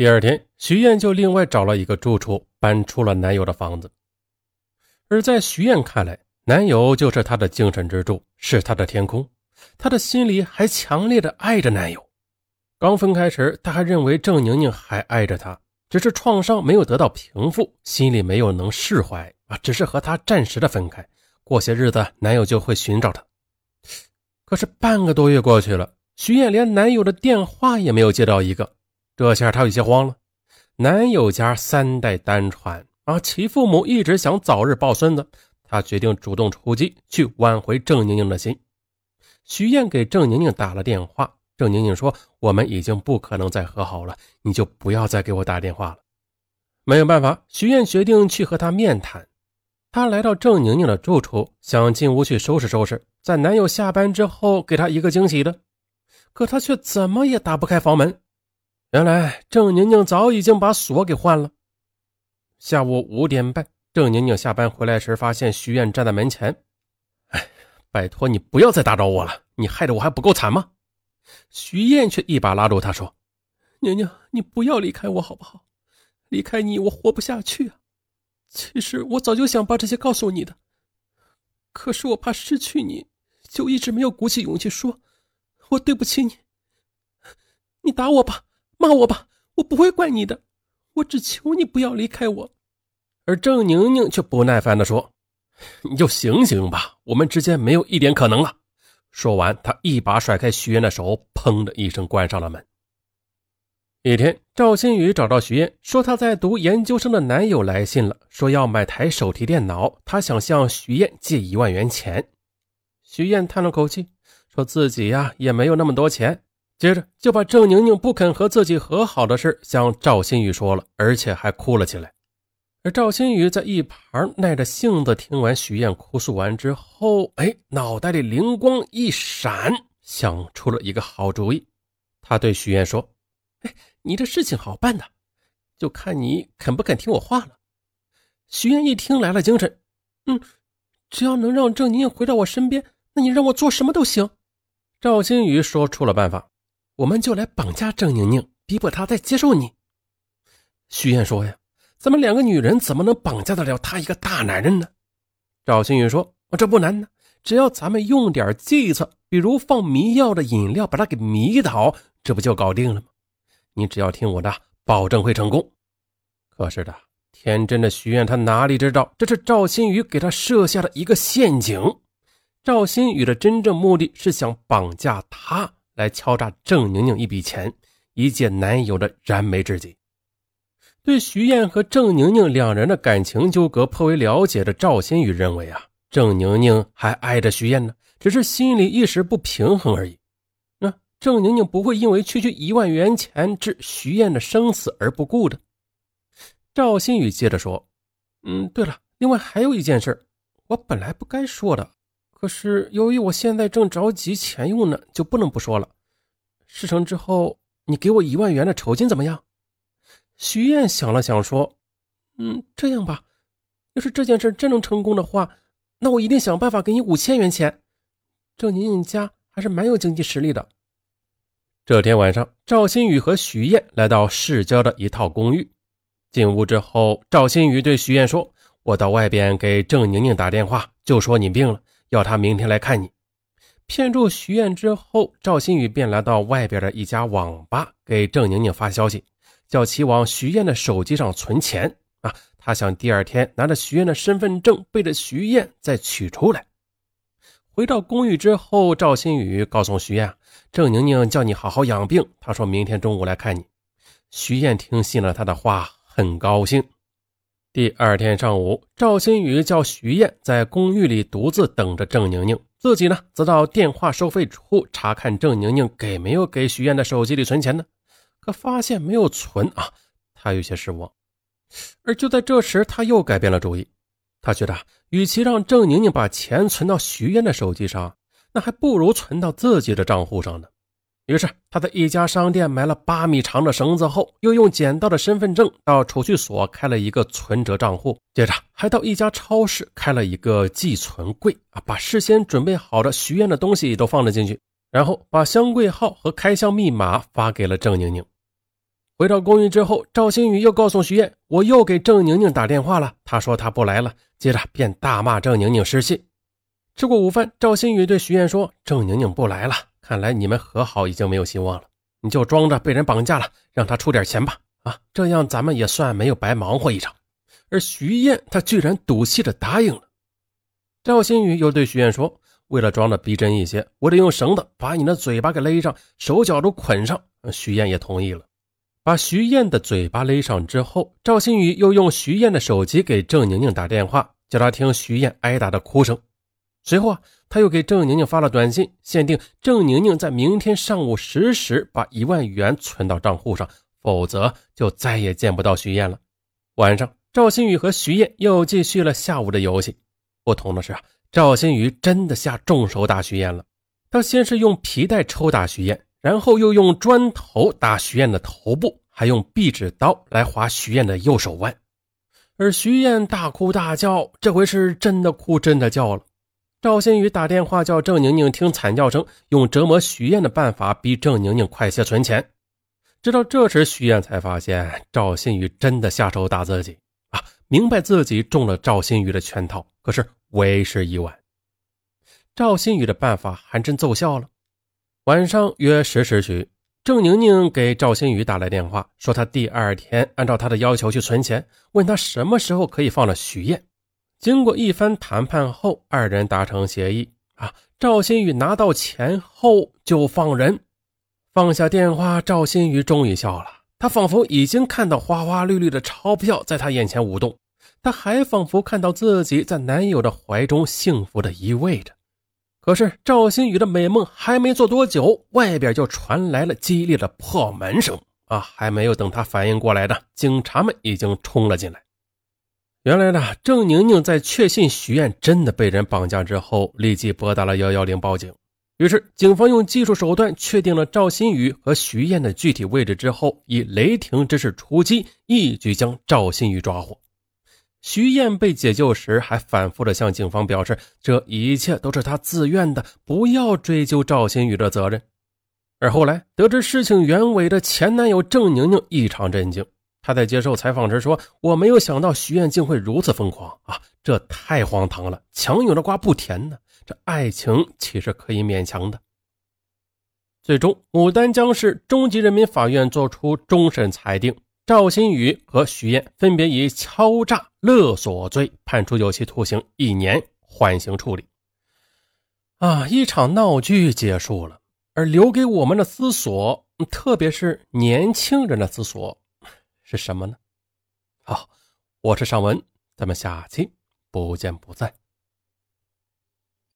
第二天，徐燕就另外找了一个住处，搬出了男友的房子。而在徐燕看来，男友就是她的精神支柱，是她的天空。她的心里还强烈的爱着男友。刚分开时，她还认为郑宁宁还爱着她，只是创伤没有得到平复，心里没有能释怀啊，只是和他暂时的分开。过些日子，男友就会寻找她。可是半个多月过去了，徐燕连男友的电话也没有接到一个。这下她有些慌了。男友家三代单传啊，其父母一直想早日抱孙子，她决定主动出击，去挽回郑宁宁的心。徐燕给郑宁宁打了电话，郑宁宁说：“我们已经不可能再和好了，你就不要再给我打电话了。”没有办法，徐燕决定去和他面谈。她来到郑宁宁的住处，想进屋去收拾收拾，在男友下班之后给她一个惊喜的，可她却怎么也打不开房门。原来郑宁宁早已经把锁给换了。下午五点半，郑宁宁下班回来时，发现徐燕站在门前。哎，拜托你不要再打扰我了，你害得我还不够惨吗？徐燕却一把拉住他说：“宁宁，你不要离开我好不好？离开你我活不下去啊！其实我早就想把这些告诉你的，可是我怕失去你，就一直没有鼓起勇气说。我对不起你，你打我吧。”骂我吧，我不会怪你的，我只求你不要离开我。而郑宁宁却不耐烦地说：“你就醒醒吧，我们之间没有一点可能了。”说完，他一把甩开徐燕的手，砰的一声关上了门。一天，赵新宇找到徐燕，说他在读研究生的男友来信了，说要买台手提电脑，他想向徐燕借一万元钱。徐燕叹了口气，说自己呀也没有那么多钱。接着就把郑宁宁不肯和自己和好的事向赵新宇说了，而且还哭了起来。而赵新宇在一旁耐着性子听完许燕哭诉完之后，哎，脑袋里灵光一闪，想出了一个好主意。他对许燕说：“哎，你这事情好办的，就看你肯不肯听我话了。”许燕一听来了精神，嗯，只要能让郑宁宁回到我身边，那你让我做什么都行。赵新宇说出了办法。我们就来绑架郑宁宁，逼迫她再接受你。徐燕说：“呀，咱们两个女人怎么能绑架得了他一个大男人呢？”赵新宇说：“这不难呢，只要咱们用点计策，比如放迷药的饮料把他给迷倒，这不就搞定了吗？你只要听我的，保证会成功。”可是的，天真的徐燕她哪里知道，这是赵新宇给她设下的一个陷阱。赵新宇的真正目的是想绑架她。来敲诈郑宁宁一笔钱，以解男友的燃眉之急。对徐燕和郑宁宁两人的感情纠葛颇为了解的赵新宇认为啊，郑宁宁还爱着徐燕呢，只是心里一时不平衡而已。那郑宁宁不会因为区区一万元钱置徐燕的生死而不顾的。赵新宇接着说：“嗯，对了，另外还有一件事，我本来不该说的。”可是由于我现在正着急钱用呢，就不能不说了。事成之后，你给我一万元的酬金怎么样？徐燕想了想说：“嗯，这样吧，要是这件事真能成功的话，那我一定想办法给你五千元钱。郑宁宁家还是蛮有经济实力的。”这天晚上，赵新宇和徐燕来到市郊的一套公寓。进屋之后，赵新宇对徐燕说：“我到外边给郑宁宁打电话，就说你病了。”要他明天来看你，骗住徐燕之后，赵新宇便来到外边的一家网吧，给郑宁宁发消息，叫其往徐燕的手机上存钱啊。他想第二天拿着徐燕的身份证，背着徐燕再取出来。回到公寓之后，赵新宇告诉徐燕，郑宁宁叫你好好养病，他说明天中午来看你。徐燕听信了他的话，很高兴。第二天上午，赵新宇叫徐燕在公寓里独自等着郑宁宁，自己呢则到电话收费处查看郑宁宁给没有给徐燕的手机里存钱呢，可发现没有存啊，他有些失望。而就在这时，他又改变了主意，他觉得与其让郑宁宁把钱存到徐燕的手机上，那还不如存到自己的账户上呢。于是他在一家商店买了八米长的绳子后，又用捡到的身份证到储蓄所开了一个存折账户，接着还到一家超市开了一个寄存柜啊，把事先准备好的许愿的东西都放了进去，然后把箱柜号和开箱密码发给了郑宁宁。回到公寓之后，赵新宇又告诉徐燕：“我又给郑宁宁打电话了，她说她不来了。”接着便大骂郑宁宁失信。吃过午饭，赵新宇对徐燕说：“郑宁宁不来了，看来你们和好已经没有希望了。你就装着被人绑架了，让他出点钱吧。啊，这样咱们也算没有白忙活一场。”而徐燕她居然赌气的答应了。赵新宇又对徐燕说：“为了装的逼真一些，我得用绳子把你的嘴巴给勒上，手脚都捆上。”徐燕也同意了。把徐燕的嘴巴勒上之后，赵新宇又用徐燕的手机给郑宁宁打电话，叫她听徐燕挨打的哭声。随后啊，他又给郑宁宁发了短信，限定郑宁宁在明天上午十时把一万元存到账户上，否则就再也见不到徐燕了。晚上，赵新宇和徐燕又继续了下午的游戏。不同的是啊，赵新宇真的下重手打徐燕了。他先是用皮带抽打徐燕。然后又用砖头打徐燕的头部，还用壁纸刀来划徐燕的右手腕，而徐燕大哭大叫，这回是真的哭真的叫了。赵新宇打电话叫郑宁宁听惨叫声，用折磨徐燕的办法逼郑宁宁快些存钱。直到这时，徐燕才发现赵新宇真的下手打自己啊，明白自己中了赵新宇的圈套，可是为时已晚。赵新宇的办法还真奏效了。晚上约十时许，郑宁宁给赵新宇打来电话，说她第二天按照他的要求去存钱，问他什么时候可以放了徐燕。经过一番谈判后，二人达成协议啊，赵新宇拿到钱后就放人。放下电话，赵新宇终于笑了，他仿佛已经看到花花绿绿的钞票在他眼前舞动，他还仿佛看到自己在男友的怀中幸福的依偎着。可是赵新宇的美梦还没做多久，外边就传来了激烈的破门声啊！还没有等他反应过来的，警察们已经冲了进来。原来呢，郑宁宁在确信许燕真的被人绑架之后，立即拨打了幺幺零报警。于是，警方用技术手段确定了赵新宇和徐燕的具体位置之后，以雷霆之势出击，一举将赵新宇抓获。徐燕被解救时，还反复的向警方表示，这一切都是他自愿的，不要追究赵新宇的责任。而后来得知事情原委的前男友郑宁宁异常震惊，他在接受采访时说：“我没有想到徐燕竟会如此疯狂啊，这太荒唐了！强扭的瓜不甜呢，这爱情岂是可以勉强的？”最终，牡丹江市中级人民法院作出终审裁定。赵新宇和徐燕分别以敲诈勒索罪判处有期徒刑一年，缓刑处理。啊，一场闹剧结束了，而留给我们的思索，特别是年轻人的思索，是什么呢？好，我是尚文，咱们下期不见不散。